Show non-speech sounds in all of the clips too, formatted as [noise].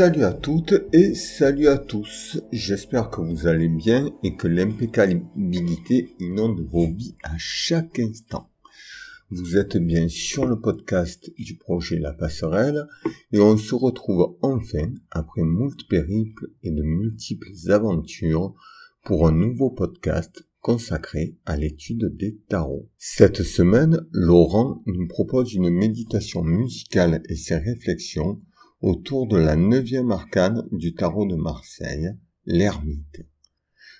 Salut à toutes et salut à tous. J'espère que vous allez bien et que l'impeccabilité inonde vos vies à chaque instant. Vous êtes bien sur le podcast du projet La Passerelle et on se retrouve enfin après moult périples et de multiples aventures pour un nouveau podcast consacré à l'étude des tarots. Cette semaine, Laurent nous propose une méditation musicale et ses réflexions autour de la neuvième arcane du tarot de Marseille, l'ermite.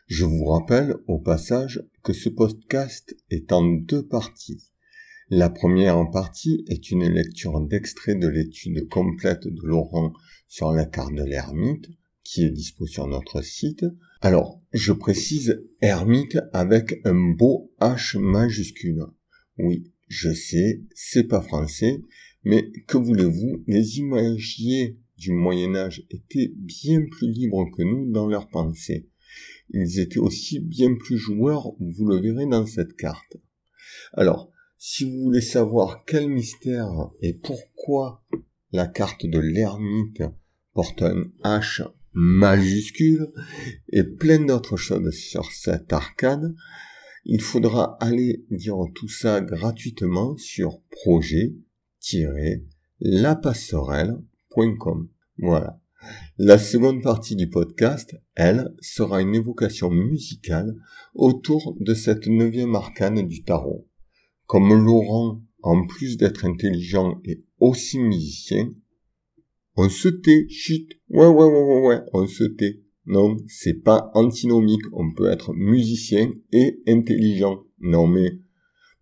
Je vous rappelle au passage que ce podcast est en deux parties. La première partie est une lecture d'extrait de l'étude complète de Laurent sur la carte de l'ermite, qui est dispo sur notre site. Alors, je précise ermite avec un beau H majuscule. Oui, je sais, c'est pas français, mais que voulez-vous, les imagiers du Moyen Âge étaient bien plus libres que nous dans leurs pensées. Ils étaient aussi bien plus joueurs, vous le verrez dans cette carte. Alors, si vous voulez savoir quel mystère et pourquoi la carte de l'ermite porte un H majuscule et plein d'autres choses sur cette arcane, il faudra aller dire tout ça gratuitement sur projet Voilà. La seconde partie du podcast, elle, sera une évocation musicale autour de cette neuvième arcane du tarot. Comme Laurent, en plus d'être intelligent et aussi musicien, on se tait, chut, ouais, ouais, ouais, ouais, ouais, on se tait. Non, c'est pas antinomique, on peut être musicien et intelligent. Non mais,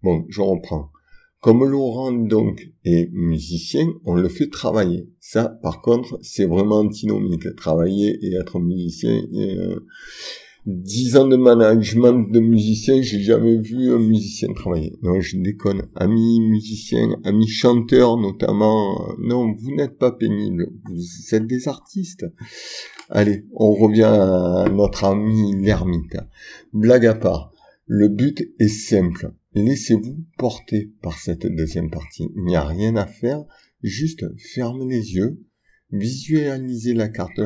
bon, je reprends. Comme Laurent donc est musicien, on le fait travailler. Ça, par contre, c'est vraiment antinomique. Travailler et être musicien. Euh, dix ans de management de musicien, j'ai jamais vu un musicien travailler. Non, je déconne. Amis musiciens, amis chanteurs notamment. Non, vous n'êtes pas pénibles. Vous êtes des artistes. Allez, on revient à notre ami l'ermite. Blague à part. Le but est simple Laissez-vous porter par cette deuxième partie. Il n'y a rien à faire, juste fermez les yeux, visualisez la carte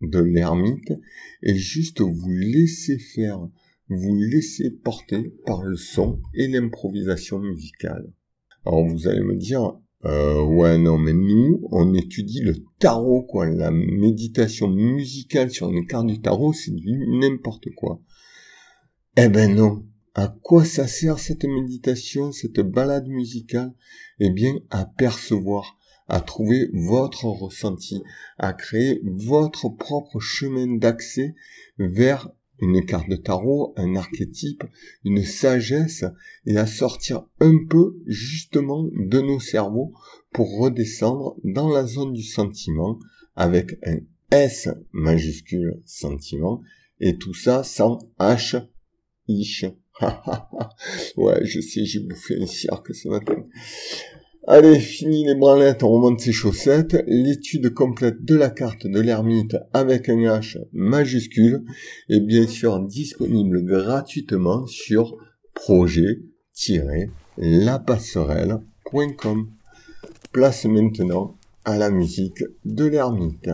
de l'ermite et juste vous laissez faire, vous laissez porter par le son et l'improvisation musicale. Alors vous allez me dire, euh, ouais non mais nous on étudie le tarot quoi, la méditation musicale sur une carte du tarot c'est du n'importe quoi. Eh ben non, à quoi ça sert cette méditation, cette balade musicale? Eh bien, à percevoir, à trouver votre ressenti, à créer votre propre chemin d'accès vers une carte de tarot, un archétype, une sagesse, et à sortir un peu justement de nos cerveaux pour redescendre dans la zone du sentiment avec un S majuscule sentiment, et tout ça sans H, ish, [laughs] ouais, je sais, j'ai bouffé un cirque ce matin. Allez, fini les branlettes, on remonte ses chaussettes. L'étude complète de la carte de l'ermite avec un H majuscule est bien sûr disponible gratuitement sur projet-lapasserelle.com. Place maintenant à la musique de l'ermite.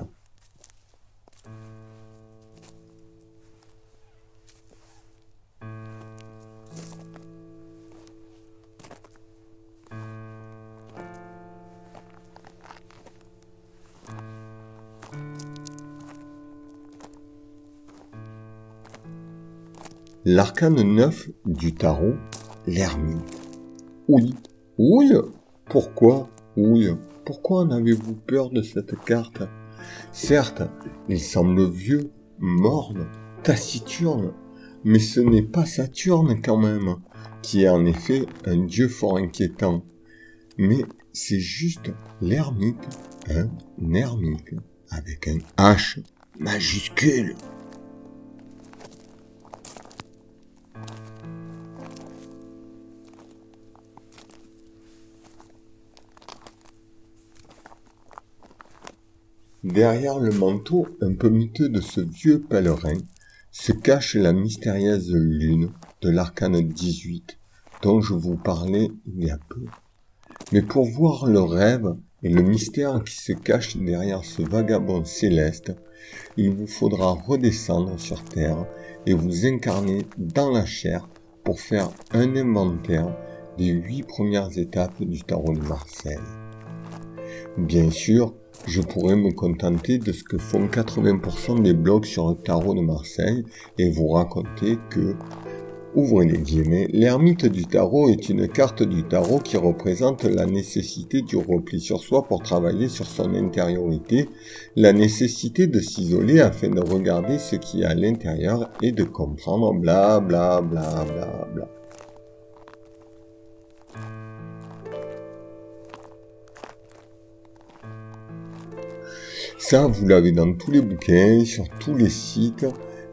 L'arcane 9 du tarot, l'ermite. Oui, oui, pourquoi, oui, pourquoi en avez-vous peur de cette carte? Certes, il semble vieux, morne, taciturne, mais ce n'est pas Saturne quand même, qui est en effet un dieu fort inquiétant. Mais c'est juste l'ermite, un ermite, avec un H majuscule. Derrière le manteau un peu miteux de ce vieux pèlerin se cache la mystérieuse lune de l'arcane 18 dont je vous parlais il y a peu. Mais pour voir le rêve et le mystère qui se cache derrière ce vagabond céleste, il vous faudra redescendre sur Terre et vous incarner dans la chair pour faire un inventaire des huit premières étapes du tarot de Marseille. Bien sûr, je pourrais me contenter de ce que font 80% des blogs sur le tarot de Marseille et vous raconter que Ouvrez les guillemets, l'ermite du tarot est une carte du tarot qui représente la nécessité du repli sur soi pour travailler sur son intériorité, la nécessité de s'isoler afin de regarder ce qui est à l'intérieur et de comprendre bla bla bla bla bla. Ça, vous l'avez dans tous les bouquins, sur tous les sites.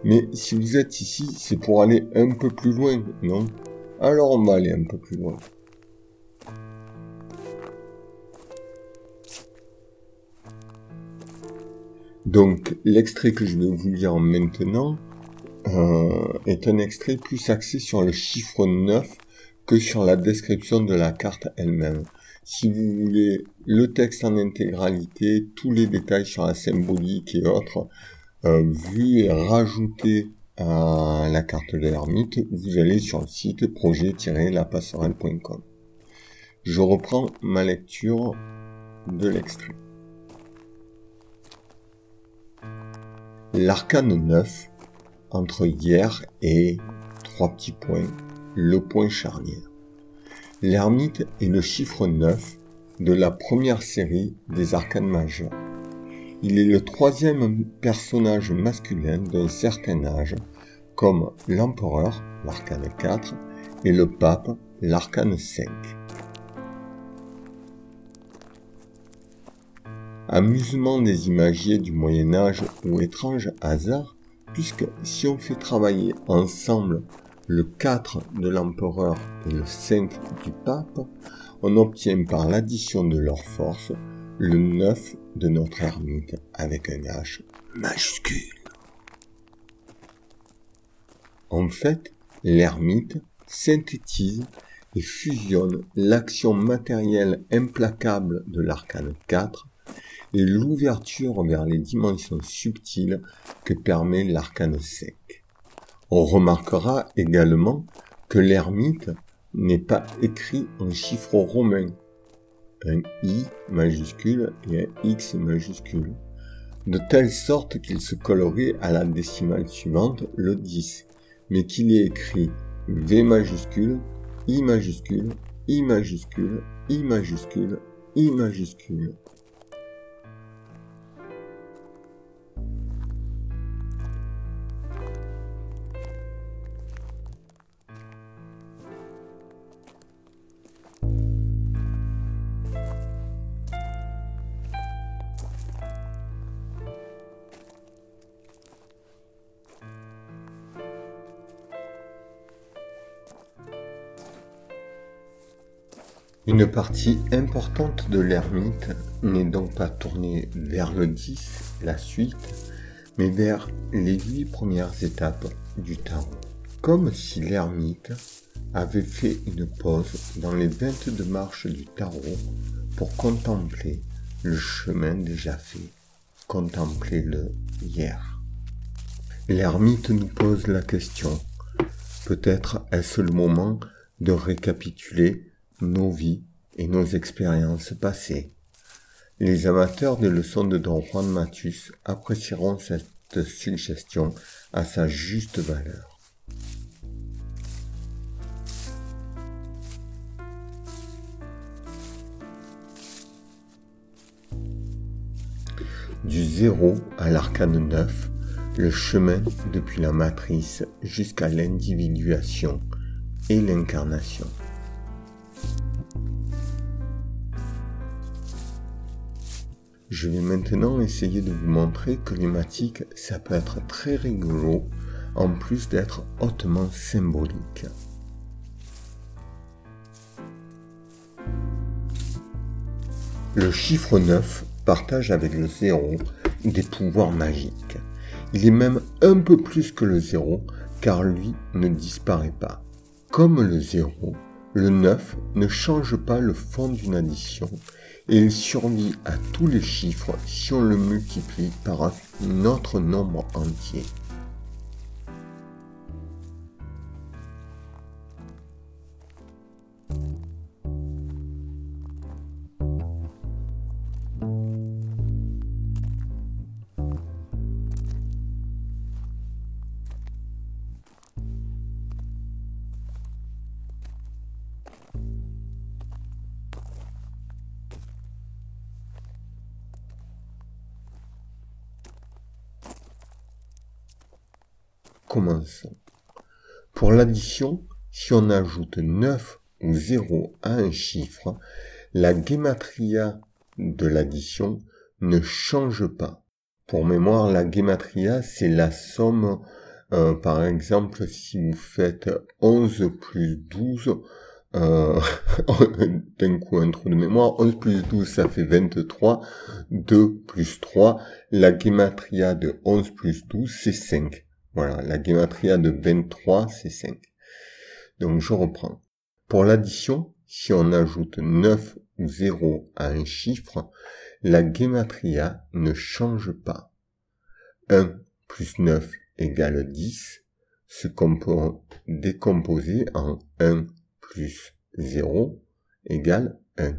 Mais si vous êtes ici, c'est pour aller un peu plus loin, non? Alors on va aller un peu plus loin. Donc l'extrait que je vais vous lire maintenant euh, est un extrait plus axé sur le chiffre 9 que sur la description de la carte elle-même. Si vous voulez le texte en intégralité, tous les détails sur la symbolique et autres, euh, vu et rajouté à la carte de l'ermite, vous allez sur le site projet-lapasserelle.com. Je reprends ma lecture de l'extrait. L'arcane 9, entre hier et trois petits points, le point charnière. L'ermite est le chiffre 9 de la première série des arcanes majeurs. Il est le troisième personnage masculin d'un certain âge, comme l'empereur, l'arcane 4, et le pape, l'arcane 5. Amusement des imagiers du Moyen Âge ou étrange hasard, puisque si on fait travailler ensemble le 4 de l'empereur et le 5 du pape, on obtient par l'addition de leurs forces le 9 de notre ermite avec un H majuscule. En fait, l'ermite synthétise et fusionne l'action matérielle implacable de l'arcane 4 et l'ouverture vers les dimensions subtiles que permet l'arcane 5. On remarquera également que l'ermite n'est pas écrit en chiffres romains, un I majuscule et un X majuscule, de telle sorte qu'il se colorie à la décimale suivante, le 10, mais qu'il y écrit V majuscule, I majuscule, I majuscule, I majuscule, I majuscule, Une partie importante de l'ermite n'est donc pas tournée vers le 10, la suite, mais vers les huit premières étapes du tarot. Comme si l'ermite avait fait une pause dans les 22 marches du tarot pour contempler le chemin déjà fait, contempler le hier. L'ermite nous pose la question, peut-être est-ce le moment de récapituler nos vies et nos expériences passées. Les amateurs des leçons de Don Juan Matus apprécieront cette suggestion à sa juste valeur. Du zéro à l'arcane neuf, le chemin depuis la matrice jusqu'à l'individuation et l'incarnation. Je vais maintenant essayer de vous montrer que l'hématique, ça peut être très rigolo, en plus d'être hautement symbolique. Le chiffre 9 partage avec le 0 des pouvoirs magiques. Il est même un peu plus que le 0 car lui ne disparaît pas. Comme le 0, le 9 ne change pas le fond d'une addition et il survit à tous les chiffres si on le multiplie par un autre nombre entier. Pour l'addition, si on ajoute 9 ou 0 à un chiffre, la gematria de l'addition ne change pas. Pour mémoire, la gematria, c'est la somme, euh, par exemple, si vous faites 11 plus 12, euh, [laughs] d'un coup un trou de mémoire, 11 plus 12 ça fait 23, 2 plus 3, la gematria de 11 plus 12 c'est 5. Voilà, la gematria de 23, c'est 5. Donc je reprends. Pour l'addition, si on ajoute 9 ou 0 à un chiffre, la gematria ne change pas. 1 plus 9 égale 10, ce qu'on peut décomposer en 1 plus 0 égale 1.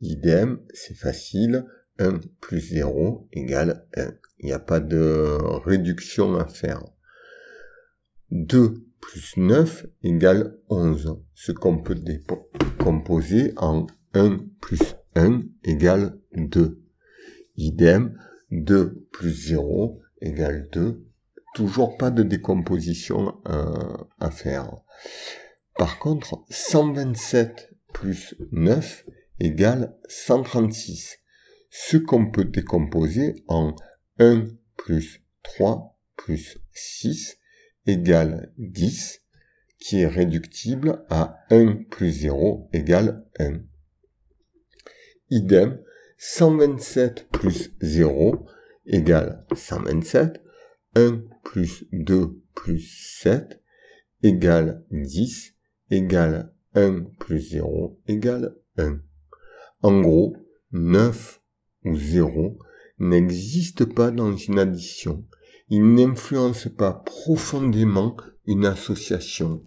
Idem, c'est facile, 1 plus 0 égale 1. Il n'y a pas de réduction à faire. 2 plus 9 égale 11, ce qu'on peut décomposer en 1 plus 1 égale 2. Idem, 2 plus 0 égale 2. Toujours pas de décomposition euh, à faire. Par contre, 127 plus 9 égale 136 ce qu'on peut décomposer en 1 plus 3 plus 6 égale 10, qui est réductible à 1 plus 0 égale 1. Idem, 127 plus 0 égale 127, 1 plus 2 plus 7 égale 10 égale 1 plus 0 égale 1. En gros, 9 ou 0 n'existe pas dans une addition. Il n'influence pas profondément une association.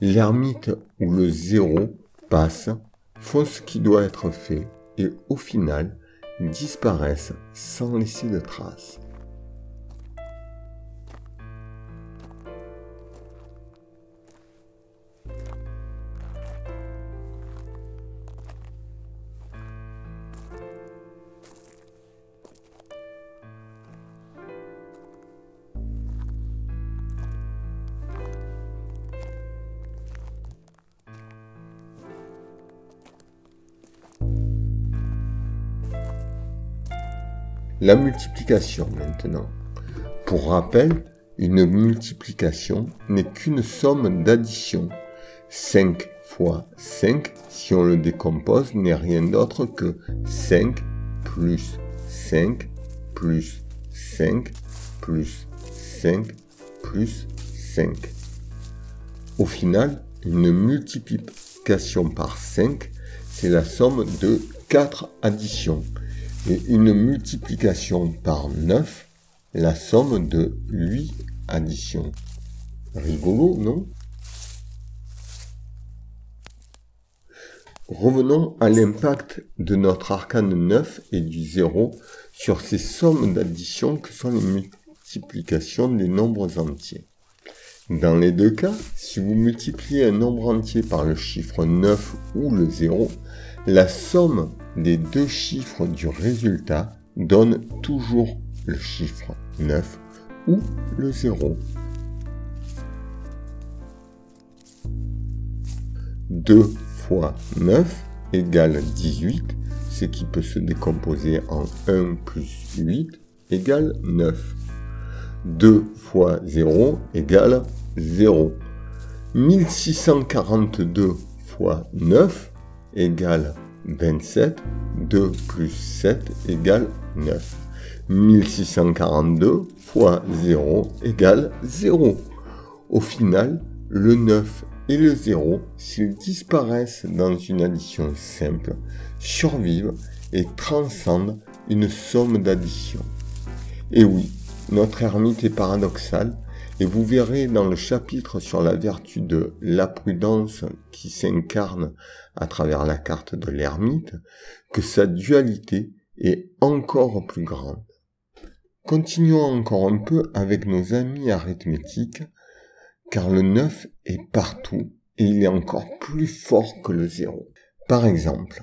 L'ermite ou le zéro passe, font ce qui doit être fait et au final disparaissent sans laisser de traces. La multiplication maintenant. Pour rappel, une multiplication n'est qu'une somme d'addition. 5 fois 5, si on le décompose, n'est rien d'autre que 5 plus 5 plus 5 plus 5 plus 5. Au final, une multiplication par 5, c'est la somme de 4 additions et une multiplication par 9, la somme de 8 additions. Rigolo, non? Revenons à l'impact de notre arcane 9 et du 0 sur ces sommes d'addition que sont les multiplications des nombres entiers. Dans les deux cas, si vous multipliez un nombre entier par le chiffre 9 ou le 0, la somme des deux chiffres du résultat donne toujours le chiffre 9 ou le 0. 2 fois 9 égale 18, ce qui peut se décomposer en 1 plus 8 égale 9. 2 fois 0 égale 0. 1642 fois 9 égale 27, 2 plus 7 égale 9. 1642 fois 0 égale 0. Au final, le 9 et le 0, s'ils disparaissent dans une addition simple, survivent et transcendent une somme d'addition. Et oui, notre ermite est paradoxal, et vous verrez dans le chapitre sur la vertu de la prudence qui s'incarne à travers la carte de l'ermite, que sa dualité est encore plus grande. Continuons encore un peu avec nos amis arithmétiques, car le 9 est partout et il est encore plus fort que le 0. Par exemple,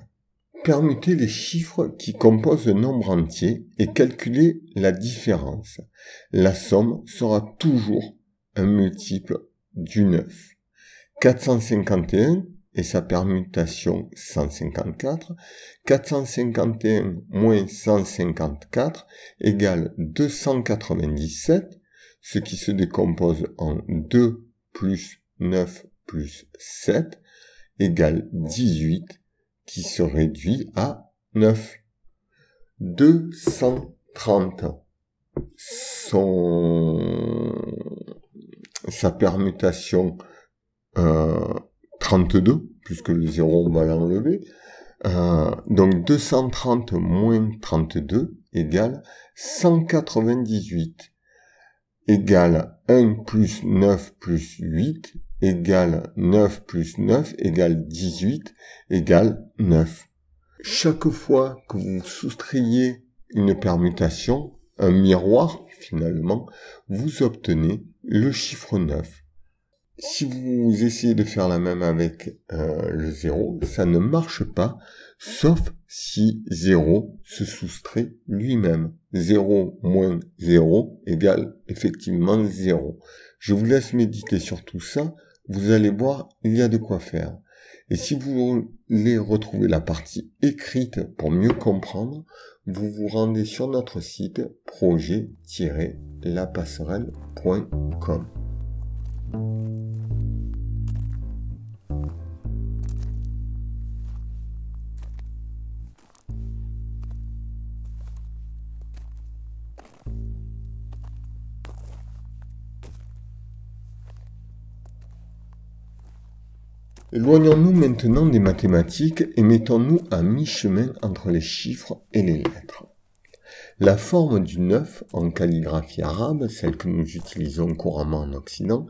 permutez les chiffres qui composent le nombre entier et calculez la différence. La somme sera toujours un multiple du 9. 451 et sa permutation 154, 451 moins 154 égale 297, ce qui se décompose en 2 plus 9 plus 7 égale 18, qui se réduit à 9. 230. Son... Sa permutation euh, 32, puisque le 0 on va l'enlever. Euh, donc 230 moins 32 égale 198 égale 1 plus 9 plus 8 égale 9 plus 9 égale 18 égale 9. Chaque fois que vous soustrayez une permutation, un miroir finalement, vous obtenez le chiffre 9. Si vous essayez de faire la même avec euh, le 0, ça ne marche pas, sauf si 0 se soustrait lui-même. 0 moins 0 égale effectivement 0. Je vous laisse méditer sur tout ça, vous allez voir, il y a de quoi faire. Et si vous voulez retrouver la partie écrite pour mieux comprendre, vous vous rendez sur notre site projet-lapasserelle.com. Éloignons-nous maintenant des mathématiques et mettons-nous à mi-chemin entre les chiffres et les lettres. La forme du 9 en calligraphie arabe, celle que nous utilisons couramment en Occident,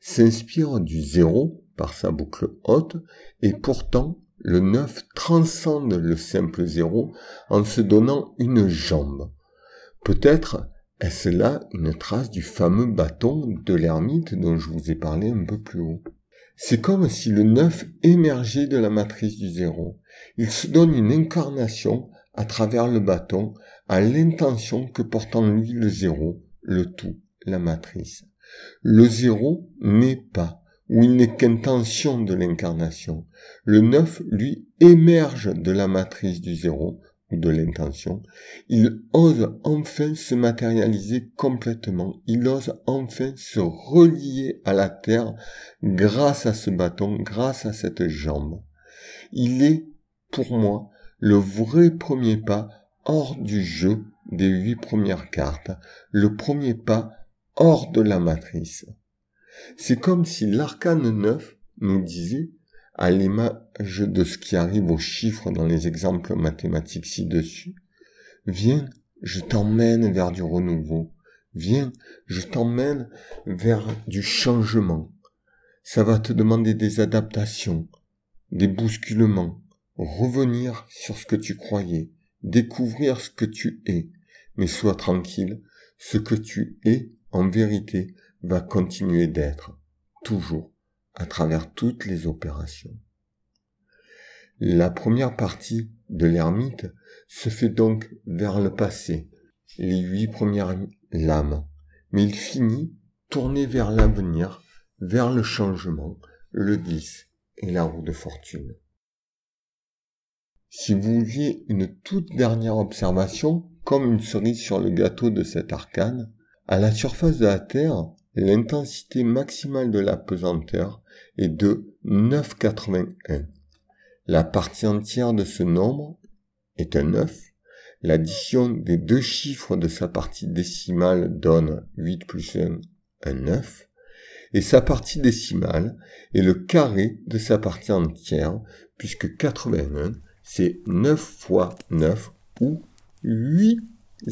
s'inspire du 0 par sa boucle haute et pourtant le 9 transcende le simple 0 en se donnant une jambe. Peut-être est-ce là une trace du fameux bâton de l'ermite dont je vous ai parlé un peu plus haut. C'est comme si le 9 émergeait de la matrice du 0. Il se donne une incarnation à travers le bâton à l'intention que porte en lui le 0, le tout, la matrice. Le 0 n'est pas, ou il n'est qu'intention de l'incarnation. Le 9, lui, émerge de la matrice du 0, de l'intention, il ose enfin se matérialiser complètement, il ose enfin se relier à la terre grâce à ce bâton, grâce à cette jambe. Il est, pour moi, le vrai premier pas hors du jeu des huit premières cartes, le premier pas hors de la matrice. C'est comme si l'arcane neuf nous disait à l'image de ce qui arrive aux chiffres dans les exemples mathématiques ci-dessus. Viens, je t'emmène vers du renouveau. Viens, je t'emmène vers du changement. Ça va te demander des adaptations, des bousculements, revenir sur ce que tu croyais, découvrir ce que tu es. Mais sois tranquille, ce que tu es, en vérité, va continuer d'être, toujours à travers toutes les opérations. La première partie de l'ermite se fait donc vers le passé, les huit premières lames, mais il finit tourné vers l'avenir, vers le changement, le 10 et la roue de fortune. Si vous vouliez une toute dernière observation, comme une cerise sur le gâteau de cet arcane, à la surface de la Terre, l'intensité maximale de la pesanteur est de 9,81. La partie entière de ce nombre est un 9. L'addition des deux chiffres de sa partie décimale donne 8 plus 1, un 9. et sa partie décimale est le carré de sa partie entière, puisque 81, c'est 9 fois 9 ou 8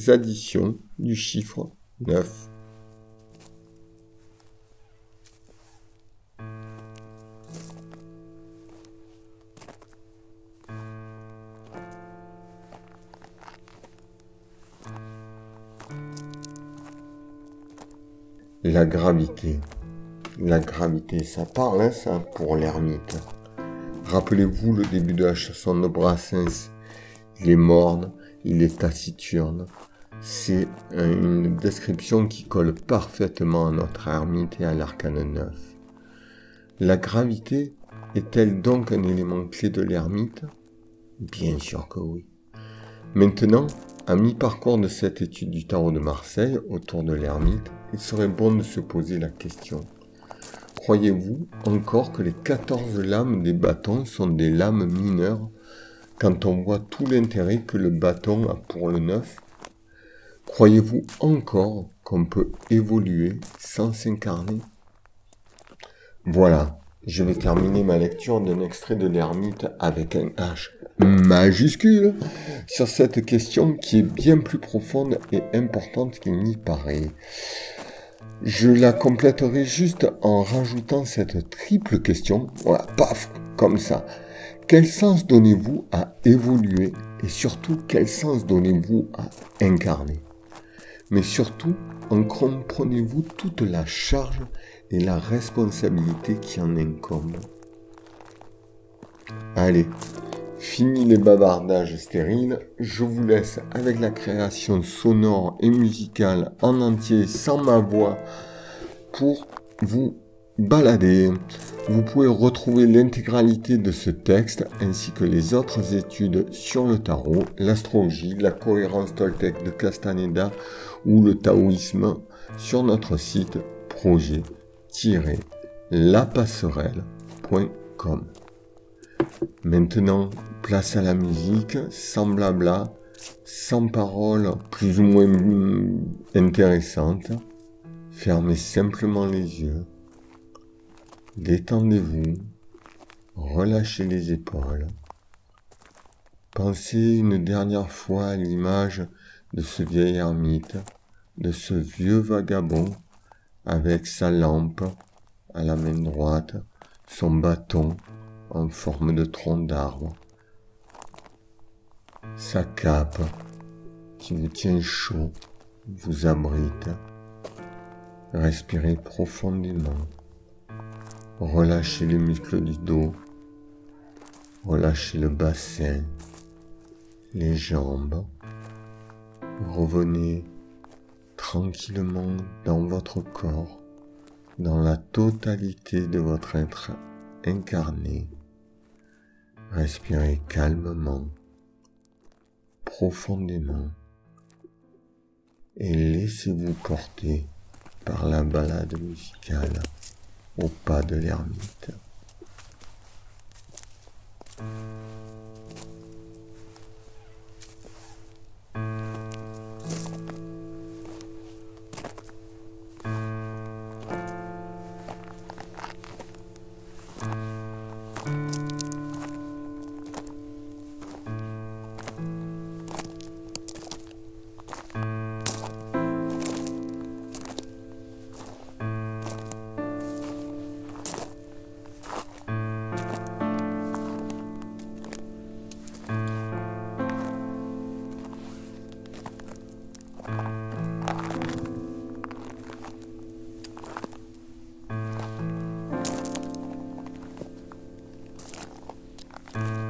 additions du chiffre 9. La gravité. La gravité, ça parle, hein, ça, pour l'ermite. Rappelez-vous le début de la chanson de Brassens. Il est morne, il est taciturne. C'est une description qui colle parfaitement à notre ermite et à l'arcane 9. La gravité est-elle donc un élément clé de l'ermite? Bien sûr que oui. Maintenant, à mi-parcours de cette étude du tarot de Marseille autour de l'ermite, il serait bon de se poser la question. Croyez-vous encore que les 14 lames des bâtons sont des lames mineures quand on voit tout l'intérêt que le bâton a pour le neuf? Croyez-vous encore qu'on peut évoluer sans s'incarner? Voilà, je vais terminer ma lecture d'un extrait de l'ermite avec un H majuscule sur cette question qui est bien plus profonde et importante qu'il n'y paraît. Je la compléterai juste en rajoutant cette triple question. Voilà, paf, comme ça. Quel sens donnez-vous à évoluer et surtout quel sens donnez-vous à incarner? Mais surtout, en comprenez-vous toute la charge et la responsabilité qui en incombe. Allez, Fini les bavardages stériles, je vous laisse avec la création sonore et musicale en entier sans ma voix pour vous balader. Vous pouvez retrouver l'intégralité de ce texte ainsi que les autres études sur le tarot, l'astrologie, la cohérence toltec de Castaneda ou le taoïsme sur notre site projet-lapasserelle.com. Maintenant, place à la musique, sans blabla, sans paroles plus ou moins intéressantes. Fermez simplement les yeux. Détendez-vous. Relâchez les épaules. Pensez une dernière fois à l'image de ce vieil ermite, de ce vieux vagabond avec sa lampe à la main droite, son bâton en forme de tronc d'arbre. Sa cape qui vous tient chaud vous abrite. Respirez profondément. Relâchez les muscles du dos. Relâchez le bassin, les jambes. Revenez tranquillement dans votre corps, dans la totalité de votre être incarné. Respirez calmement, profondément et laissez-vous porter par la balade musicale au pas de l'ermite. Bye.